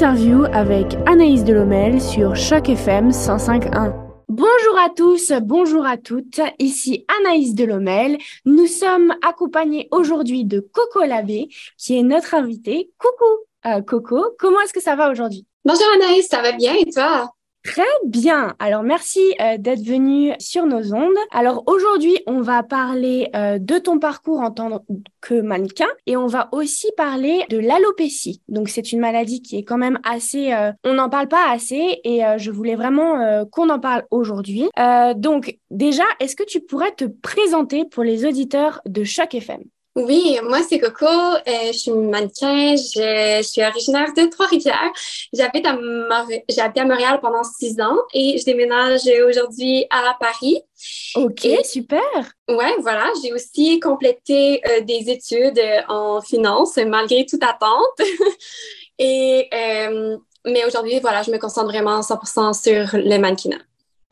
L'interview avec Anaïs Delomel sur Choc FM 105.1. Bonjour à tous, bonjour à toutes, ici Anaïs Delomel. Nous sommes accompagnés aujourd'hui de Coco Labbé, qui est notre invitée. Coucou euh, Coco, comment est-ce que ça va aujourd'hui? Bonjour Anaïs, ça va bien et toi? Très bien. Alors merci euh, d'être venu sur nos ondes. Alors aujourd'hui, on va parler euh, de ton parcours en tant que mannequin et on va aussi parler de l'alopécie. Donc c'est une maladie qui est quand même assez euh, on n'en parle pas assez et je voulais vraiment qu'on en parle aujourd'hui. donc déjà, est-ce que tu pourrais te présenter pour les auditeurs de Choc FM oui, moi c'est Coco, euh, je suis mannequin, je, suis originaire de Trois-Rivières. J'habite à, J'ai habité à Montréal pendant six ans et je déménage aujourd'hui à Paris. Ok, super. Ouais, voilà, j'ai aussi complété euh, des études en finance malgré toute attente. et euh, mais aujourd'hui, voilà, je me concentre vraiment 100% sur le mannequinat.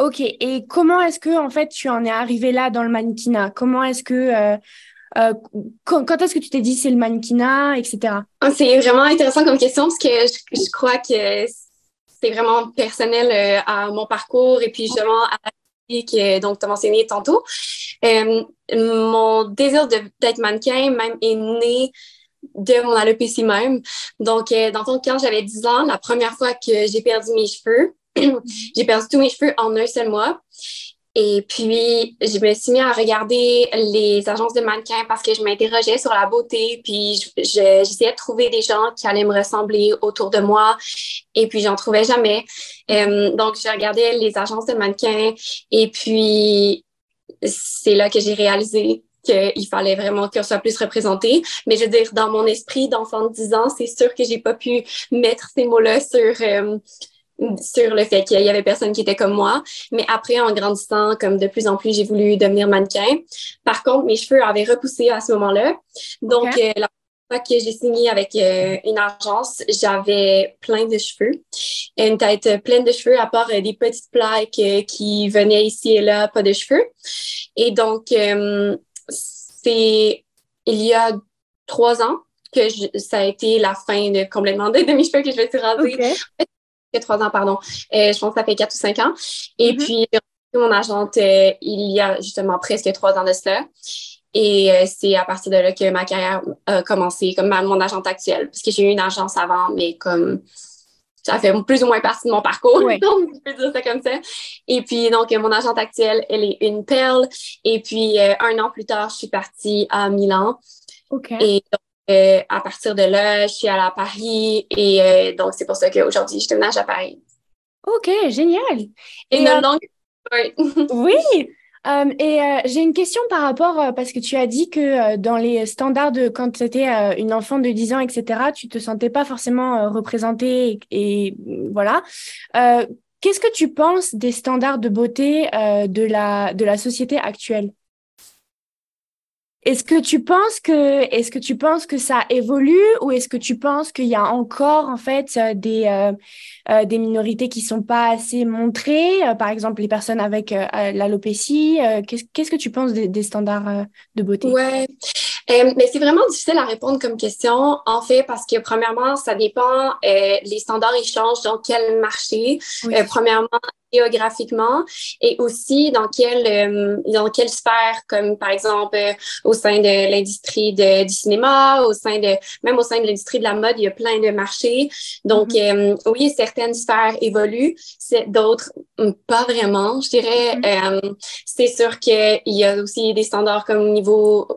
Ok, et comment est-ce que en fait tu en es arrivé là dans le mannequinat? Comment est-ce que euh, quand, est-ce que tu t'es dit c'est le mannequinat, etc. Ah, c'est vraiment intéressant comme question parce que je, crois que c'est vraiment personnel euh, à mon parcours et puis justement à la que donc tu as mentionné tantôt. Euh, mon désir d'être mannequin même est né de mon alopécie même. Donc, dans ton quand j'avais 10 ans, la première fois que j'ai perdu mes cheveux, j'ai perdu tous mes cheveux en un seul mois. Et puis, je me suis mis à regarder les agences de mannequins parce que je m'interrogeais sur la beauté. Puis, j'essayais de trouver des gens qui allaient me ressembler autour de moi. Et puis, j'en trouvais jamais. Euh, donc, je regardais les agences de mannequins. Et puis, c'est là que j'ai réalisé qu'il fallait vraiment qu'on soit plus représenté. Mais je veux dire, dans mon esprit d'enfant de 10 ans, c'est sûr que j'ai pas pu mettre ces mots-là sur... Euh, sur le fait qu'il y avait personne qui était comme moi. Mais après, en grandissant, comme de plus en plus, j'ai voulu devenir mannequin. Par contre, mes cheveux avaient repoussé à ce moment-là. Donc, euh, la fois que j'ai signé avec euh, une agence, j'avais plein de cheveux. Une tête pleine de cheveux, à part euh, des petites plaques qui venaient ici et là, pas de cheveux. Et donc, c'est il y a trois ans que ça a été la fin de complètement de, mes cheveux que je vais suis raser trois ans, pardon. Euh, je pense que ça fait quatre ou cinq ans. Et mm-hmm. puis, mon agente euh, il y a justement presque trois ans de cela. Et euh, c'est à partir de là que ma carrière a commencé, comme mon agente actuelle, parce que j'ai eu une agence avant, mais comme ça fait plus ou moins partie de mon parcours, donc je peux dire ça comme ça. Et puis, donc, mon agente actuelle, elle est une perle. Et puis, un an plus tard, je suis partie à Milan. OK. Et donc, euh, à partir de là, je suis allée à Paris et euh, donc c'est pour ça qu'aujourd'hui, je déménage à Paris. OK, génial. Et, une euh, longue... oui. et j'ai une question par rapport, parce que tu as dit que dans les standards de quand tu étais une enfant de 10 ans, etc., tu te sentais pas forcément représentée et, voilà. Qu'est-ce que tu penses des standards de beauté de, la, de la société actuelle? Est-ce que tu penses que est-ce que tu penses que ça évolue ou est-ce que tu penses qu'il y a encore en fait euh, des euh, euh, des minorités qui sont pas assez montrées, par exemple les personnes avec l'alopécie. qu'est-ce que tu penses des, standards de beauté? Ouais, mais c'est vraiment difficile à répondre comme question en fait parce que premièrement ça dépend les standards ils changent dans quel marché. premièrement géographiquement et aussi dans quelle, euh, dans quelle sphère, comme par exemple euh, au sein de l'industrie du cinéma, au sein de même au sein de l'industrie de la mode, il y a plein de marchés. Donc mm-hmm. euh, oui, certaines sphères évoluent, d'autres mm, pas vraiment. Je dirais, mm-hmm. c'est sûr qu'il y a aussi des standards comme au niveau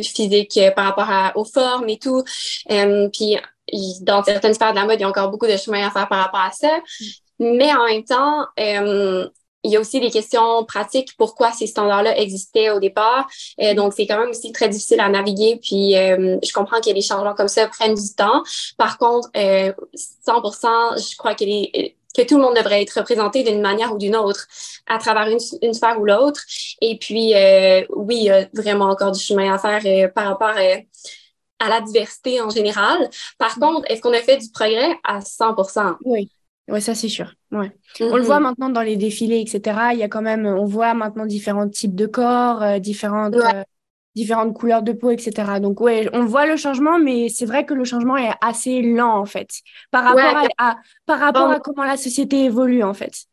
physique par rapport à, aux formes et tout. puis dans certaines sphères de la mode, il y a encore beaucoup de chemin à faire par rapport à ça. Mais en même temps, euh, il y a aussi des questions pratiques, pourquoi ces standards-là existaient au départ. Euh, donc, c'est quand même aussi très difficile à naviguer. Puis, euh, je comprends que les changements comme ça prennent du temps. Par contre, 100% je crois que, que tout le monde devrait être représenté d'une manière ou d'une autre à travers une, une sphère ou l'autre. Et puis, oui, il y a vraiment encore du chemin à faire par rapport à la diversité en général. Par contre, est-ce qu'on a fait du progrès à 100% Oui. Oui, ça c'est sûr. Ouais. On le voit maintenant dans les défilés, etc. Il y a quand même, on voit maintenant différents types de corps, euh, différentes, euh, différentes couleurs de peau, etc. Donc, ouais, on voit le changement, mais c'est vrai que le changement est assez lent, en fait, par rapport, à, par rapport à comment la société évolue, en fait.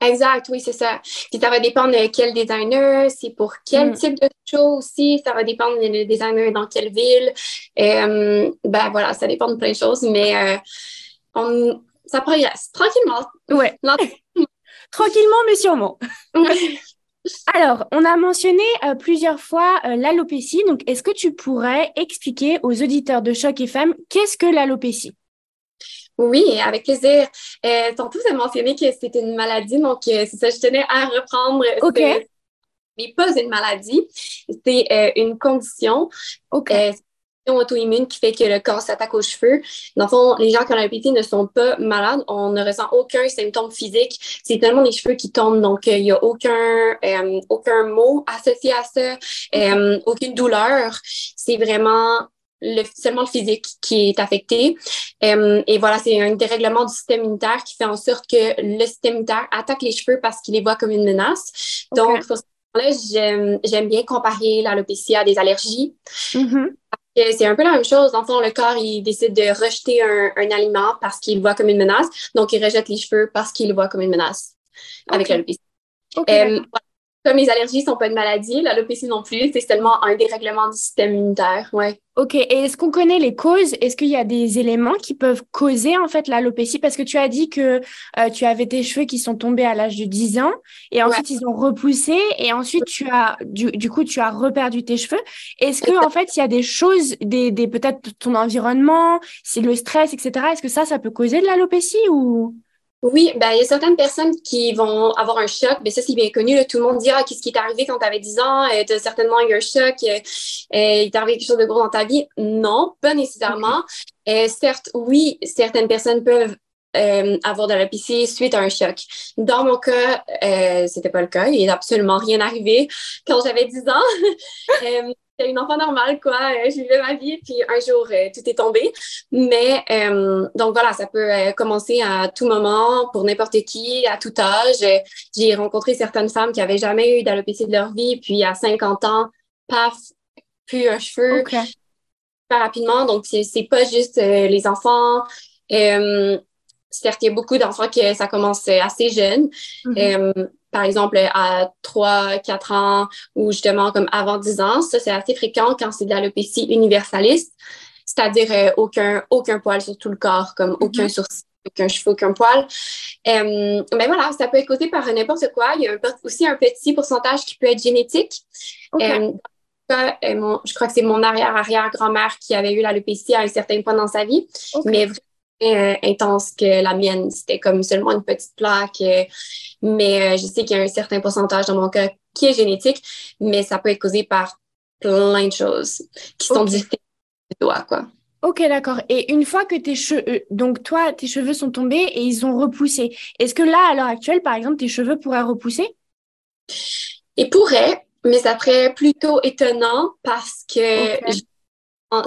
Exact, oui, c'est ça. Puis ça va dépendre de quel designer, c'est pour quel mm. type de show aussi, ça va dépendre du designer dans quelle ville. Euh, ben voilà, ça dépend de plein de choses, mais euh, on, ça progresse tranquillement. Ouais. tranquillement, mais sûrement. Alors, on a mentionné euh, plusieurs fois l'alopécie. Donc, est-ce que tu pourrais expliquer aux auditeurs de Choc FM qu'est-ce que l'alopécie? Oui, avec plaisir. Euh, tantôt, vous avez mentionné que c'était une maladie, donc euh, c'est ça, je tenais à reprendre. OK. Mais pas une maladie, c'est euh, une condition. OK. Auto-immune qui fait que le corps s'attaque aux cheveux. Dans le fond, les gens qui ont l'alopécie ne sont pas malades. On ne ressent aucun symptôme physique. C'est tellement les cheveux qui tombent. Donc, il n'y a aucun, aucun mot associé à ça, aucune douleur. C'est vraiment le, seulement le physique qui est affecté. Euh, et voilà, c'est un dérèglement du système immunitaire qui fait en sorte que le système immunitaire attaque les cheveux parce qu'il les voit comme une menace. Donc, pour ce là j'aime bien comparer l'alopécie à des allergies. Mm-hmm. C'est un peu la même chose. Dans le fond, le corps, il décide de rejeter un, aliment parce qu'il le voit comme une menace. Donc, il rejette les cheveux parce qu'il le voit comme une menace avec l'alopécie. Euh, comme les allergies ne sont pas une maladie, l'alopécie non plus, c'est seulement un dérèglement du système immunitaire. Ouais. OK. Et est-ce qu'on connaît les causes? Est-ce qu'il y a des éléments qui peuvent causer en fait l'alopécie? Parce que tu as dit que euh, tu avais tes cheveux qui sont tombés à l'âge de 10 ans et ensuite ils ont repoussé et ensuite tu as du, du coup tu as reperdu tes cheveux. Est-ce que en fait il y a des choses, des, des peut-être ton environnement, c'est le stress, etc. Est-ce que ça, ça peut causer de l'alopécie ou? Oui, ben, il y a certaines personnes qui vont avoir un choc. Ben, ça, c'est bien connu. Tout le monde dit ah, Qu'est-ce qui est arrivé quand tu avais 10 ans? Euh, Tu as certainement eu un choc. Euh, euh, il t'est arrivé quelque chose de gros dans ta vie. Non, pas nécessairement. certes, oui, certaines personnes peuvent avoir de la piscine suite à un choc. Dans mon cas, euh, c'était pas le cas. Il n'est absolument rien arrivé quand j'avais 10 ans. une enfant normale, quoi. Euh, je vivais ma vie, puis un jour, euh, tout est tombé. Mais, euh, donc voilà, ça peut commencer à tout moment, pour n'importe qui, à tout âge. J'ai rencontré certaines femmes qui avaient jamais eu d'alopécie de leur vie, puis à 50 ans, paf, plus un cheveu. Okay. Super rapidement. Donc, c'est pas juste les enfants. certes, il y a beaucoup d'enfants qui ça commence assez jeune. Mm-hmm par exemple, à 3, 4 ans ou justement comme avant 10 ans. Ça, c'est assez fréquent quand c'est de l'alopécie universaliste, c'est-à-dire euh, aucun, aucun poil sur tout le corps, comme mm-hmm. aucun sourcil, aucun cheveu, aucun poil. Euh, mais voilà, ça peut être causé par n'importe quoi. Il y a aussi un petit pourcentage qui peut être génétique. Euh, je crois que c'est mon arrière-arrière-grand-mère qui avait eu l'alopécie à un certain point dans sa vie. Mais euh, intense que la mienne. C'était comme seulement une petite plaque. Euh, mais euh, je sais qu'il y a un certain pourcentage dans mon cas qui est génétique, mais ça peut être causé par plein de choses qui sont différentes de toi, quoi. Ok, d'accord. Et une fois que tes cheveux, donc toi, tes cheveux sont tombés et ils ont repoussé, est-ce que là, à l'heure actuelle, par exemple, tes cheveux pourraient repousser? Ils pourraient, mais ça serait plutôt étonnant parce que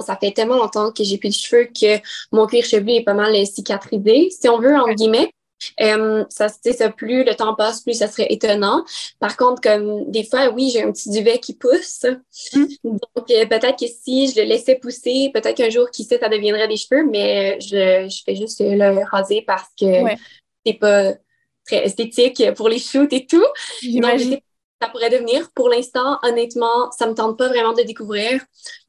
ça fait tellement longtemps que j'ai plus de cheveux que mon cuir chevelu est pas mal cicatrisé, si on veut, en guillemets. Euh, ça, ça, plus le temps passe, plus ça serait étonnant. Par contre, comme des fois, oui, j'ai un petit duvet qui pousse. Hmm. Donc, euh, peut-être que si je le laissais pousser, peut-être qu'un jour, qui sait, ça deviendrait des cheveux, mais je, je fais juste le raser parce que c'est pas très esthétique pour les shoots et tout. J'imagine ça pourrait devenir. Pour l'instant, honnêtement, ça me tente pas vraiment de découvrir.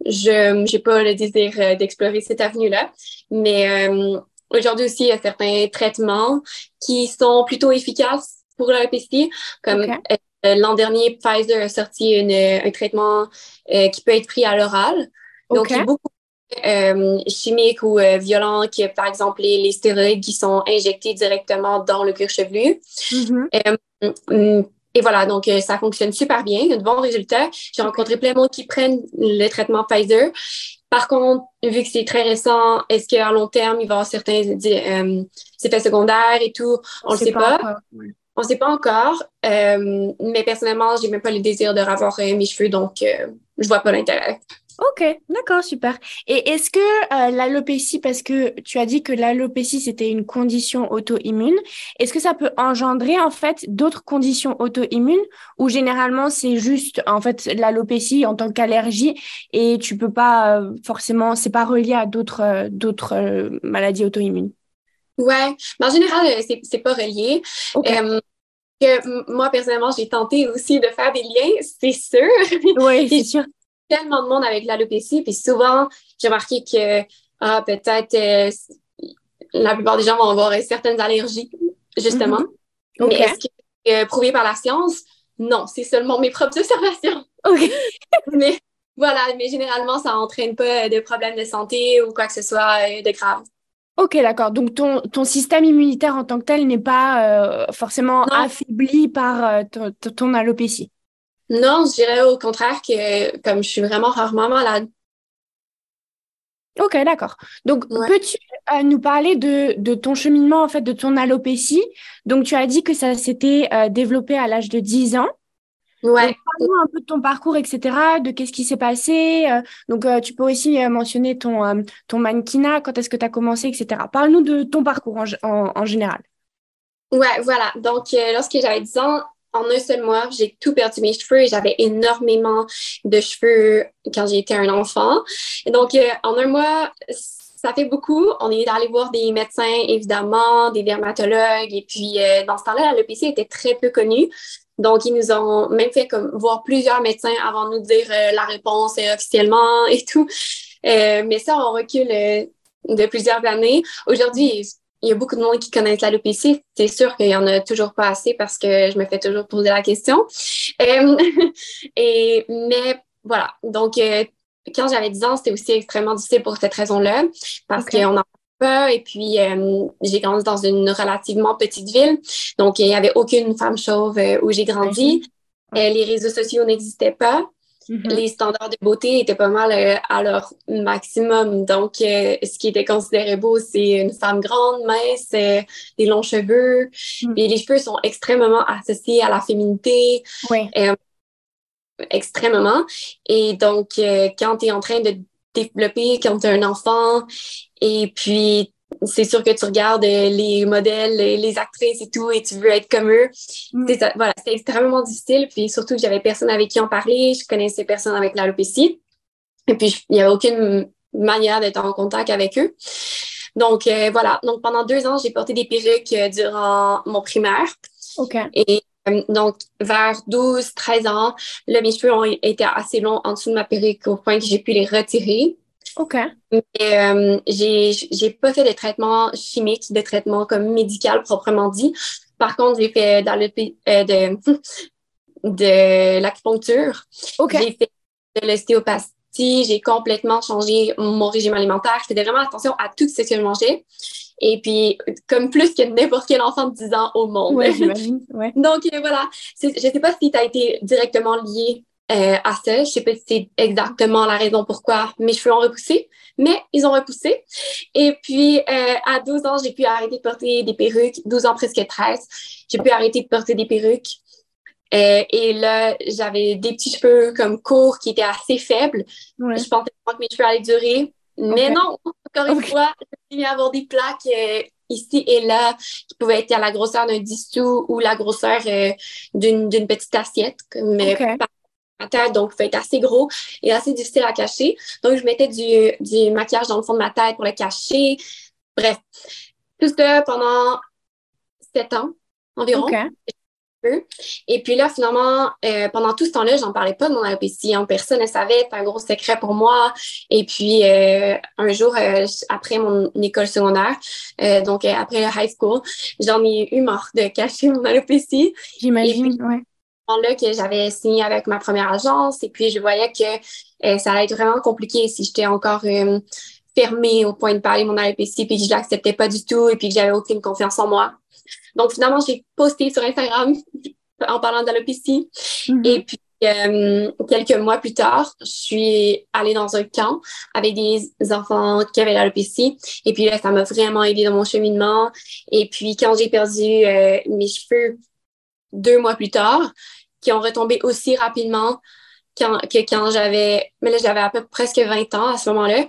Je n'ai pas le désir euh, d'explorer cette avenue-là. Mais euh, aujourd'hui aussi, il y a certains traitements qui sont plutôt efficaces pour l'alopécie. Comme euh, l'an dernier, Pfizer a sorti une, un traitement qui peut être pris à l'oral. Donc, il y a beaucoup euh, chimiques ou violents, qui par exemple les, les, stéroïdes qui sont injectés directement dans le cuir chevelu. Mm-hmm. Et voilà, donc euh, ça fonctionne super bien, il y a de bons résultats. J'ai rencontré plein de monde qui prennent le traitement Pfizer. Par contre, vu que c'est très récent, est-ce qu'à long terme, il va y avoir certains euh, effets secondaires et tout? On ne sait pas. On ne sait pas encore. Euh, mais personnellement, j'ai même pas le désir de revoir mes cheveux, donc je vois pas l'intérêt. Ok, d'accord, super. Et est-ce que euh, l'alopécie, parce que tu as dit que l'alopécie c'était une condition auto-immune, est-ce que ça peut engendrer en fait d'autres conditions auto-immunes ou généralement c'est juste en fait l'alopécie en tant qu'allergie et tu peux pas euh, forcément, c'est pas relié à d'autres euh, d'autres maladies auto-immunes? Ouais, mais en général c'est c'est pas relié. que moi personnellement j'ai tenté aussi de faire des liens, c'est sûr. Oui, c'est sûr tellement de monde avec l'alopécie, puis souvent, j'ai remarqué que ah, peut-être euh, la plupart des gens vont avoir certaines allergies, justement. Mm-hmm. Mais est-ce que c'est euh, prouvé par la science? Non, c'est seulement mes propres observations. OK. mais voilà, mais généralement, ça n'entraîne pas de problèmes de santé ou quoi que ce soit euh, de grave. Ok, d'accord. Donc ton, ton système immunitaire en tant que tel n'est pas forcément affaibli par ton alopécie. Non, je dirais au contraire que comme je suis vraiment rarement malade. Ok, d'accord. Donc, peux-tu euh, nous parler de, de, ton cheminement, en fait, de ton alopécie? Donc, tu as dit que ça s'était euh, développé à l'âge de 10 ans. Ouais. Parle-nous un peu de ton parcours, etc., de qu'est-ce qui s'est passé. Euh, donc, tu peux aussi mentionner ton, ton mannequinat, quand est-ce que tu as commencé, etc. Parle-nous de ton parcours en, en, en général. Ouais, voilà. Donc, lorsque j'avais 10 ans, en un seul mois, j'ai tout perdu mes cheveux et j'avais énormément de cheveux quand j'étais un enfant. Et donc, euh, en un mois, ça fait beaucoup. On est allé voir des médecins, évidemment, des dermatologues. Et puis, euh, dans ce temps-là, l'alopécie était très peu connue. Donc, ils nous ont même fait comme voir plusieurs médecins avant de nous dire euh, la réponse officiellement et tout. mais ça, on recule de plusieurs années. Aujourd'hui, il y a beaucoup de monde qui connaissent l'alopécie. C'est sûr qu'il y en a toujours pas assez parce que je me fais toujours poser la question. Euh, et, mais voilà. Donc, euh, quand j'avais 10 ans, c'était aussi extrêmement difficile pour cette raison-là parce qu'on n'en pas. Et puis, euh, j'ai grandi dans une relativement petite ville. Donc, il n'y avait aucune femme chauve où j'ai grandi. les réseaux sociaux n'existaient pas. Mm-hmm. Les standards de beauté étaient pas mal euh, à leur maximum. Donc, euh, ce qui était considéré beau, c'est une femme grande, mince, euh, des longs cheveux. Mm. Et les cheveux sont extrêmement associés à la féminité. Oui. extrêmement. Et donc, quand tu es en train de développer, quand tu es un enfant, et puis c'est sûr que tu regardes euh, les modèles, les actrices et tout, et tu veux être comme eux. Mm. Voilà, c'était extrêmement difficile. Puis surtout que j'avais personne avec qui en parler. Je connaissais personne avec l'alopécie. Et puis, il n'y avait aucune manière d'être en contact avec eux. Donc, euh, voilà. Donc, pendant deux ans, j'ai porté des perruques euh, durant mon primaire. OK. Et donc, vers 12, 13 ans, là, mes cheveux ont été assez longs en dessous de ma perruque au point que j'ai pu les retirer. OK. Mais euh, j'ai pas fait de traitement chimique, de traitement comme médical proprement dit. Par contre, j'ai fait dans le, euh, de, de l'acupuncture. J'ai fait de l'ostéopathie. J'ai complètement changé mon régime alimentaire. Je faisais vraiment attention à tout ce que je mangeais. Et puis, comme plus que n'importe quel enfant de 10 ans au monde. Oui, j'imagine. Ouais. Donc, euh, voilà. Je ne sais pas si tu as été directement lié euh, à ça. Je sais pas si c'est exactement la raison pourquoi mes cheveux ont repoussé, mais ils ont repoussé. Et puis, euh, à 12 ans, j'ai pu arrêter de porter des perruques. 12 ans, presque 13, j'ai pu arrêter de porter des perruques. Euh, et là, j'avais des petits cheveux comme courts qui étaient assez faibles. Je pensais que mes cheveux allaient durer. Mais non, encore une fois, j'ai mis à avoir des plaques ici et là qui pouvaient être à la grosseur d'un dissous ou la grosseur d'une petite assiette. Comme, tête, donc il faut être assez gros et assez difficile à cacher. Donc, je mettais du, du maquillage dans le fond de ma tête pour le cacher. Bref, tout ça pendant sept ans environ. Et puis là, finalement, euh, pendant tout ce temps-là, j'en parlais pas de mon alopécie. Hein. Personne ne savait, c'était un gros secret pour moi. Et puis, euh, un jour, euh, après mon école secondaire, donc après le high school, j'en ai eu marre de cacher mon alopécie. J'imagine, ouais là que j'avais signé avec ma première agence et puis je voyais que euh, ça allait être vraiment compliqué si j'étais encore euh, fermée au point de parler mon alopécie puis que je l'acceptais pas du tout et puis que j'avais aucune confiance en moi. Donc finalement, j'ai posté sur Instagram en parlant d'alopécie mm-hmm. et puis euh, quelques mois plus tard, je suis allée dans un camp avec des enfants qui avaient l'alopécie. Et puis là, ça m'a vraiment aidé dans mon cheminement. Et puis, quand j'ai perdu mes cheveux deux mois plus tard, qui ont retombé aussi rapidement quand, que quand j'avais, mais là, j'avais à peu près presque 20 ans à ce moment-là.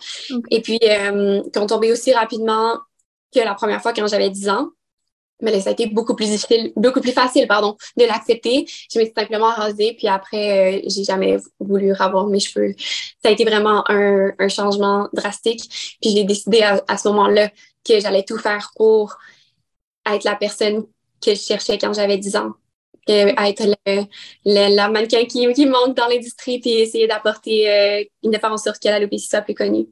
Et puis, euh, qui ont tombé aussi rapidement que la première fois quand j'avais 10 ans. Mais là, ça a été beaucoup plus difficile, beaucoup plus facile, pardon, de l'accepter. Je me suis simplement rasée, puis après, euh, j'ai jamais voulu ravoir mes cheveux. Ça a été vraiment un, un changement drastique. Puis j'ai décidé à, à ce moment-là que j'allais tout faire pour être la personne que je cherchais quand j'avais 10 ans. À être le, la mannequin qui, qui monte dans l'industrie puis essayer d'apporter, euh, de faire en sorte que soit plus connue.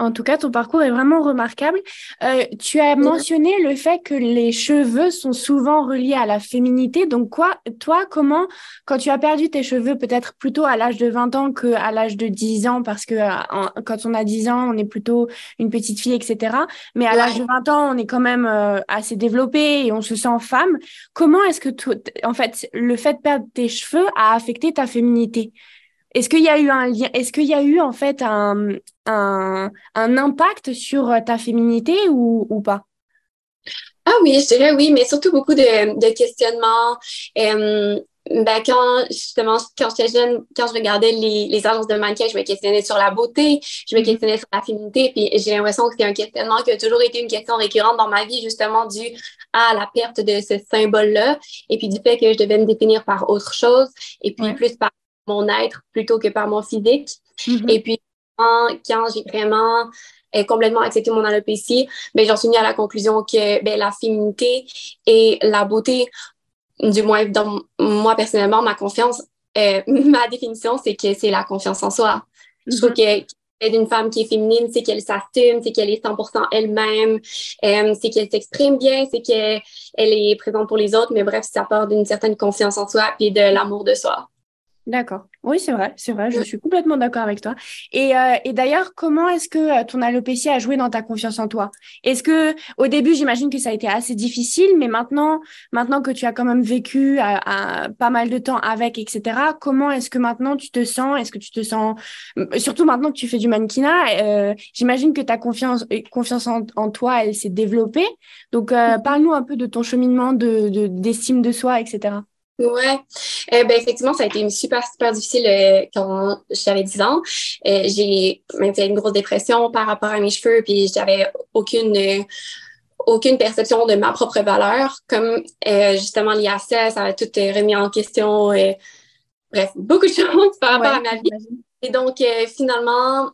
En tout cas, ton parcours est vraiment remarquable. Euh, tu as mentionné le fait que les cheveux sont souvent reliés à la féminité. Donc, quoi, toi, comment, quand tu as perdu tes cheveux, peut-être plutôt à l'âge de 20 ans qu'à l'âge de 10 ans, parce que euh, quand on a 10 ans, on est plutôt une petite fille, etc. Mais à l'âge de 20 ans, on est quand même euh, assez développé et on se sent femme. Comment est-ce que, en fait, le fait de perdre tes cheveux a affecté ta féminité? Est-ce qu'il y a eu un lien, est-ce qu'il y a eu en fait un, un, un impact sur euh, ta féminité ou, ou, pas? Ah oui, je dirais oui, mais surtout beaucoup de, de questionnements. Euh, ben, quand justement, quand j'étais jeune, quand je regardais les, les agences de mannequins, je me questionnais sur la beauté, je me mm-hmm. questionnais sur la féminité, puis j'ai l'impression que c'est un questionnement qui a toujours été une question récurrente dans ma vie, justement dû à la perte de ce symbole-là, et puis du fait que je devais me définir par autre chose, et puis plus par mon être plutôt que par mon physique. Mm-hmm. Et puis, quand, j'ai vraiment euh, complètement accepté mon alopécie, ben, j'en suis venue à la conclusion que ben, la féminité et la beauté, du moins dans moi personnellement, ma confiance, euh, ma définition, c'est que c'est la confiance en soi. Je trouve mm-hmm. que d'une femme qui est féminine, c'est qu'elle s'assume, c'est qu'elle est 100% elle-même, euh, c'est qu'elle s'exprime bien, c'est qu'elle est présente pour les autres, mais bref, ça part d'une certaine confiance en soi et de l'amour de soi. D'accord. Oui, c'est vrai, c'est vrai, je suis complètement d'accord avec toi. Et, euh, et d'ailleurs, comment est-ce que euh, ton alopécie a joué dans ta confiance en toi? Est-ce que au début, j'imagine que ça a été assez difficile, mais maintenant, maintenant que tu as quand même vécu euh, pas mal de temps avec, etc., comment est-ce que maintenant tu te sens? Est-ce que tu te sens, surtout maintenant que tu fais du mannequinat, euh, j'imagine que ta confiance, confiance en, toi, elle s'est développée. Donc, parle-nous un peu de ton cheminement de d'estime de soi, etc. Ouais, euh, ben effectivement, ça a été super, super difficile euh, quand j'avais 10 ans. Euh, j'ai même fait une grosse dépression par rapport à mes cheveux, puis j'avais aucune aucune perception de ma propre valeur. Comme justement ça, ça a tout remis en question. bref, beaucoup de choses par rapport à ma vie. Et donc, finalement,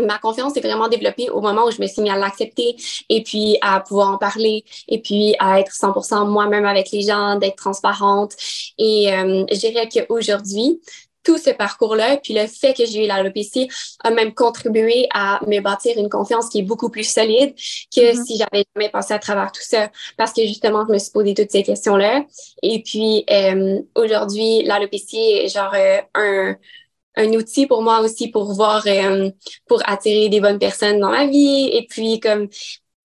ma confiance est vraiment développée au moment où je me suis mis à l'accepter et puis à pouvoir en parler et puis à être 100% moi-même avec les gens, d'être transparente. Et euh, je dirais qu'aujourd'hui, tout ce parcours-là, puis le fait que j'ai eu l'alopécie a même contribué à me bâtir une confiance qui est beaucoup plus solide que mm-hmm. si j'avais jamais passé à travers tout ça. Parce que justement, je me suis posé toutes ces questions-là. Et puis, euh, aujourd'hui, l'alopécie est genre euh, un un outil pour moi aussi pour voir, euh, pour attirer des bonnes personnes dans ma vie. Et puis, comme,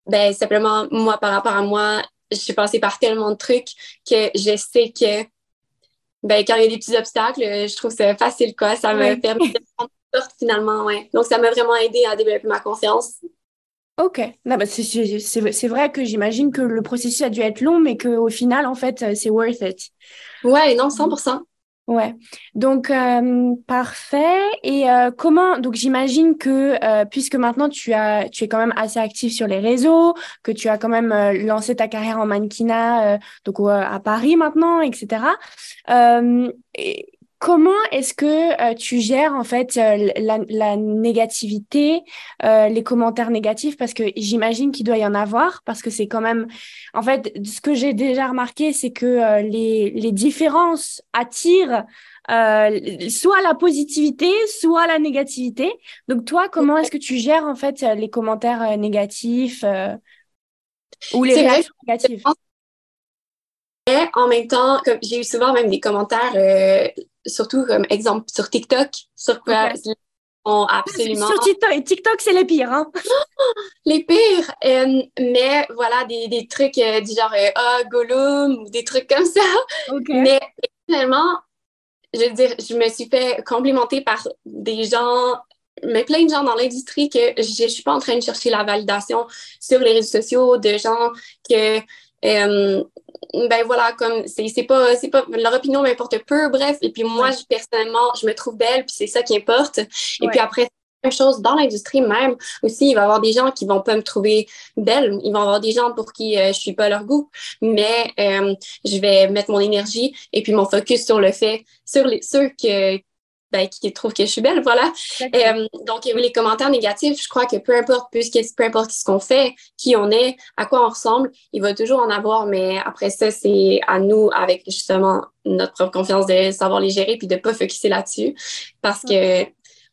ben, simplement, moi, par rapport à moi, je suis passée par tellement de trucs que je sais que, ben, quand il y a des petits obstacles, je trouve ça facile, quoi. Ça me permet de prendre sorte finalement, ouais. Donc, ça m'a vraiment aidé à développer ma confiance. Ok, bah, c'est vrai que j'imagine que le processus a dû être long, mais qu'au final, en fait, c'est worth it. Ouais, non, 100%. Ouais, donc euh, parfait. Et euh, comment donc j'imagine que euh, puisque maintenant tu as tu es quand même assez actif sur les réseaux, que tu as quand même lancé ta carrière en mannequinat donc à Paris maintenant, etc. Et Comment est-ce que euh, tu gères en fait euh, la, négativité, euh, les commentaires négatifs? Parce que j'imagine qu'il doit y en avoir, parce que c'est quand même... En fait, ce que j'ai déjà remarqué, c'est que les, les, différences attirent soit la positivité, soit la négativité. Donc toi, comment est-ce que tu gères en fait les commentaires négatifs ou les réactions négatives? en même temps, j'ai eu souvent même des commentaires surtout comme exemple sur TikTok, sur quoi absolument. Sur TikTok, TikTok c'est les pires. Hein? les pires. Euh, mais voilà, des, des trucs euh, du genre euh, Ah, Gollum ou des trucs comme ça. Mais finalement, je veux dire, je me suis fait complimenter par des gens, mais plein de gens dans l'industrie que je ne suis pas en train de chercher la validation sur les réseaux sociaux, de gens que ben voilà, comme c'est pas, c'est pas, leur opinion m'importe peu, bref. Et puis moi, personnellement, je me trouve belle, puis c'est ça qui importe. Et puis après, même chose dans l'industrie même. Aussi, il va y avoir des gens qui vont pas me trouver belle, il va y avoir des gens pour qui euh, je suis pas leur goût, mais euh, je vais mettre mon énergie et puis mon focus sur le fait, sur les, ceux que, ben, qui trouvent que je suis belle, voilà. Euh, donc, les commentaires négatifs, je crois que peu importe, peu, peu importe ce qu'on fait, qui on est, à quoi on ressemble, il va toujours en avoir, mais après ça, c'est à nous, avec justement notre propre confiance, de savoir les gérer puis de pas focuser là-dessus, parce que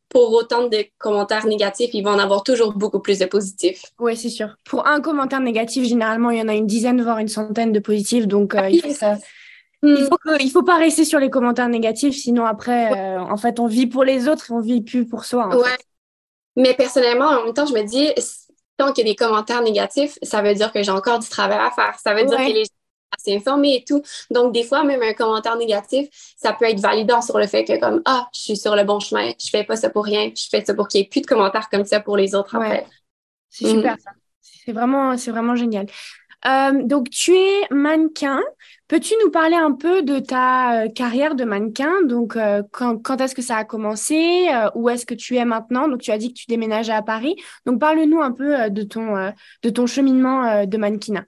pour autant de commentaires négatifs, il va en avoir toujours beaucoup plus de positifs. Oui, c'est sûr. Pour un commentaire négatif, généralement, il y en a une dizaine, voire une centaine de positifs, donc euh, il faut ça il hmm. faut il faut pas rester sur les commentaires négatifs, sinon après, euh, en fait, on vit pour les autres et on vit plus pour soi. ouais. Mais personnellement, en même temps, je me dis, tant qu'il y a des commentaires négatifs, ça veut dire que j'ai encore du travail à faire. Ça veut dire que les gens sont assez informés et tout. Donc, des fois, même un commentaire négatif, ça peut être validant sur le fait que, comme, ah, je suis sur le bon chemin, je fais pas ça pour rien, je fais ça pour qu'il n'y ait plus de commentaires comme ça pour les autres après. C'est super hmm. ça. C'est vraiment, c'est vraiment génial. Euh, donc, tu es mannequin. Peux-tu nous parler un peu de ta euh, carrière de mannequin? Donc, euh, quand, est-ce que ça a commencé? Où est-ce que tu es maintenant? Donc, tu as dit que tu déménageais à Paris. Donc, parle-nous un peu de ton, de ton cheminement de mannequinat.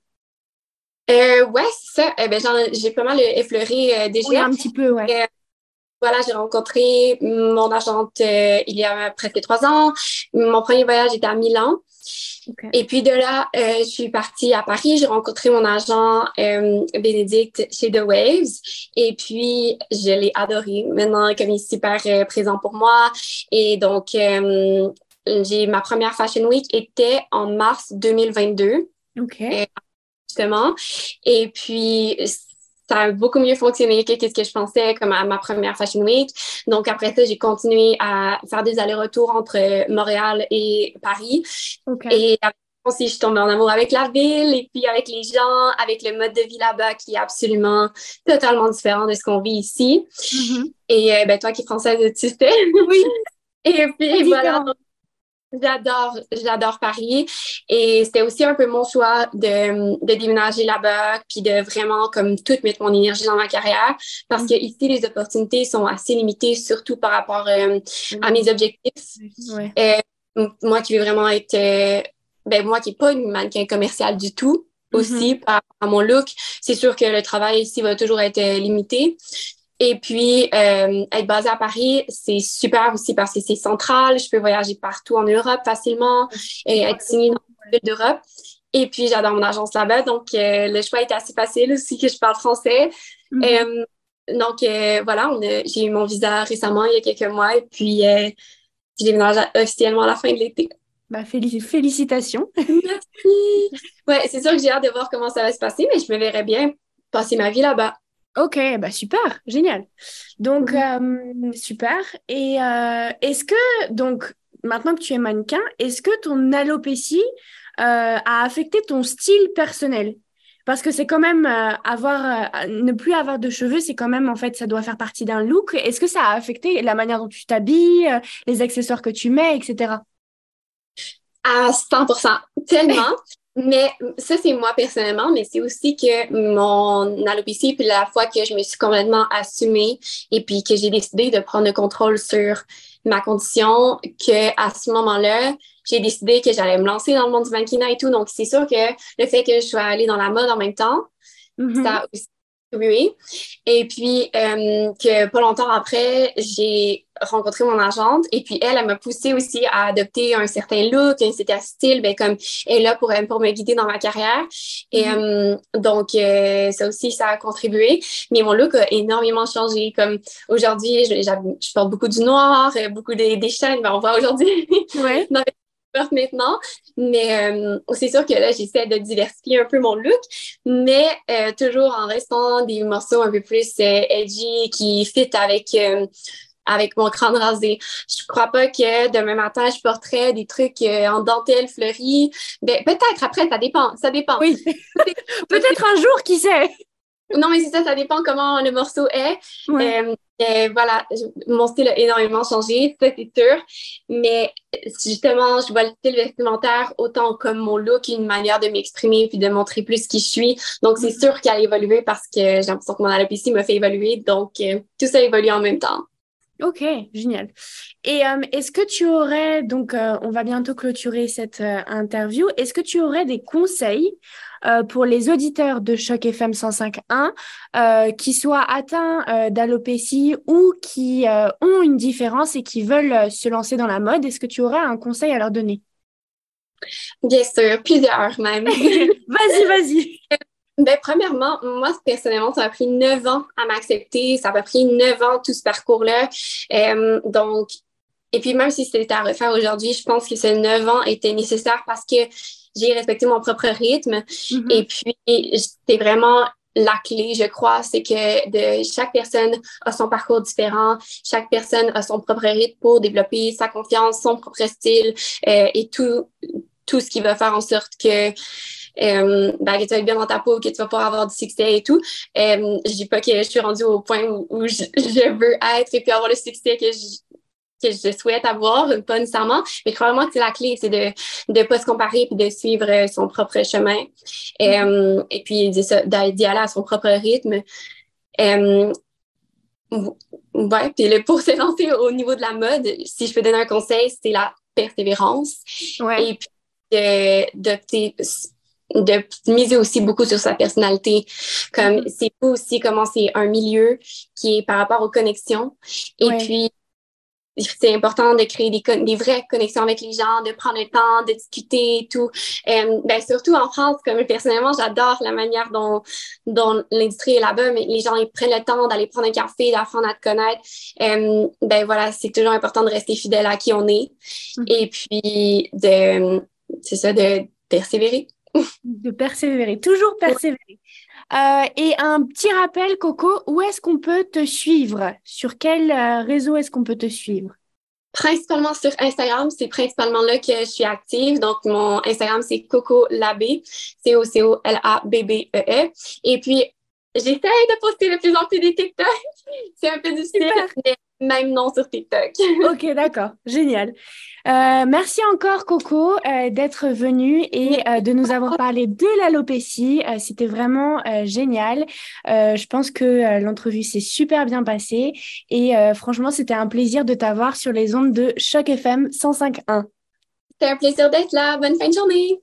ouais, c'est ça. Eh ben, j'ai pas mal effleuré déjà. Oui, un petit peu, ouais. Voilà, j'ai rencontré mon agente il y a presque trois ans. Mon premier voyage était à Milan. Et puis de là, euh, je suis partie à Paris. J'ai rencontré mon agent euh, Bénédicte chez The Waves. Et puis, je l'ai adoré. Maintenant, comme il est super euh, présent pour moi. Et donc, j'ai ma première Fashion Week était en mars 2022. OK. justement. Et puis, ça a beaucoup mieux fonctionné que ce que je pensais comme à ma première Fashion Week. Donc après ça, j'ai continué à faire des allers-retours entre Montréal et Paris. Et aussi, je suis tombée en amour avec la ville et puis avec les gens, avec le mode de vie là-bas qui est absolument totalement différent de ce qu'on vit ici. Mm-hmm. Et euh, ben, toi qui es française, tu sais. Oui. Et puis voilà. J'adore, j'adore Paris. Et c'était aussi un peu mon choix de, de déménager là-bas, puis de vraiment comme tout mettre mon énergie dans ma carrière, parce mm. que ici les opportunités sont assez limitées, surtout par rapport euh, à mes objectifs. Euh, moi qui veux vraiment être, euh, ben moi qui n'ai pas une mannequin commerciale du tout, mm-hmm. aussi par à mon look, c'est sûr que le travail ici va toujours être limité. Et puis, euh, être basée à Paris, c'est super aussi parce que c'est central. Je peux voyager partout en Europe facilement et être signée dans une ville d'Europe. Et puis, j'adore mon agence là-bas. Donc, euh, le choix était assez facile aussi que je parle français. Mm donc, voilà, j'ai eu mon visa récemment, il y a quelques mois. Et puis, j'ai déménagé officiellement à la fin de l'été. Bah, félicitations. Merci. Ouais, c'est sûr que j'ai hâte de voir comment ça va se passer, mais je me verrais bien passer ma vie là-bas. Ok, bah super, génial. Donc, mhm. euh, super. Et euh, est-ce que, donc, maintenant que tu es mannequin, est-ce que ton alopécie euh, a affecté ton style personnel? Parce que c'est quand même avoir, ne plus avoir de cheveux, c'est quand même, en fait, ça doit faire partie d'un look. Est-ce que ça a affecté la manière dont tu t'habilles, les accessoires que tu mets, etc. À 100%, tellement. Mais ça, c'est moi personnellement, mais c'est aussi que mon alopécie, puis la fois que je me suis complètement assumée et puis que j'ai décidé de prendre le contrôle sur ma condition, que à ce moment-là, j'ai décidé que j'allais me lancer dans le monde du mannequinat et tout. Donc, c'est sûr que le fait que je sois allée dans la mode en même temps, mm-hmm. ça a aussi oui. Et puis, euh, que pas longtemps après, j'ai rencontré mon agente et puis elle, elle m'a poussé aussi à adopter un certain look, un certain style, ben, comme elle est là pour, pour me guider dans ma carrière. Et mm-hmm. euh, donc, euh, ça aussi, ça a contribué. Mais mon look a énormément changé. Comme aujourd'hui, je, je, porte beaucoup du noir, beaucoup des, des chaînes, ben, on voit aujourd'hui. Ouais. maintenant. Mais euh, c'est sûr que là, j'essaie de diversifier un peu mon look, mais euh, toujours en restant des morceaux un peu plus euh, edgy qui fit avec avec mon crâne rasé. Je crois pas que demain matin, je porterais des trucs en dentelle fleurie. Ben, peut-être après, ça dépend. Ça dépend. Oui. peut-être un jour, qui sait? Non, mais c'est ça, ça dépend comment le morceau est. Euh, voilà, mon style a énormément changé, ça c'est sûr. Mais justement, je vois le style vestimentaire autant comme mon look, une manière de m'exprimer puis de montrer plus qui je suis. Donc, c'est mm-hmm. sûr qu'elle a évolué parce que j'ai l'impression que mon alopécie m'a fait évoluer. Donc, euh, tout ça évolue en même temps. Ok, génial. Et euh, est-ce que tu aurais, donc on va bientôt clôturer cette interview, est-ce que tu aurais des conseils euh, pour les auditeurs de Choc FM 105.1 euh, qui soient atteints euh, d'alopécie ou qui ont une différence et qui veulent se lancer dans la mode, est-ce que tu aurais un conseil à leur donner? Bien sûr, plusieurs même. vas-y, vas-y. Ben, premièrement, moi, personnellement, ça a pris neuf ans à m'accepter. Ça m'a pris neuf ans tout ce parcours-là. donc, et puis même si c'était à refaire aujourd'hui, je pense que ces neuf ans étaient nécessaires parce que j'ai respecté mon propre rythme. Mm-hmm. Et puis, c'est vraiment la clé, je crois, c'est que de, chaque personne a son parcours différent, chaque personne a son propre rythme pour développer sa confiance, son propre style euh, et tout, tout ce qui va faire en sorte que euh, ben, que tu vas être bien dans ta peau, que tu vas pouvoir avoir du succès et tout. Euh, je dis pas que je suis rendue au point où, je, je, veux être et puis avoir le succès que je, que je souhaite avoir, pas nécessairement, mais probablement que c'est la clé, c'est de ne pas se comparer et de suivre euh, son propre chemin. Mm-hmm. Euh, et puis d'y aller à son propre rythme. Ouais, puis le, pour se lancer au niveau de la mode, si je peux donner un conseil, c'est la persévérance. Ouais. Et puis d'opter de miser aussi beaucoup sur sa personnalité. Comme mm-hmm. c'est pas aussi comment c'est un milieu qui est par rapport aux connexions. Et puis c'est important de créer des, des, vraies connexions avec les gens, de prendre le temps, de discuter et tout. Euh, ben, surtout en France, comme personnellement, j'adore la manière dont, dont l'industrie est là-bas, mais les gens ils prennent le temps d'aller prendre un café, d'apprendre à te connaître. Euh, ben voilà, c'est toujours important de rester fidèle à qui on est. Mm-hmm. Et puis de c'est ça, de persévérer. De persévérer, toujours persévérer. Euh, et un petit rappel, Coco, où est-ce qu'on peut te suivre? Sur quel euh, réseau est-ce qu'on peut te suivre? Principalement sur Instagram, c'est principalement là que je suis active. Donc, mon Instagram, c'est Coco Labé, C-O-C-O-L-A-B-B-E-E. -E. Et puis, j'essaie de poster de plus en plus des TikTok. c'est un peu difficile, mais même non sur TikTok. ok, d'accord, génial. Euh, merci encore Coco euh, d'être venue et euh, de nous avoir parlé de l'alopécie. C'était vraiment génial. je pense que l'entrevue s'est super bien passée et franchement, c'était un plaisir de t'avoir sur les ondes de Choc FM 105.1. C'était un plaisir d'être là. Bonne fin de journée.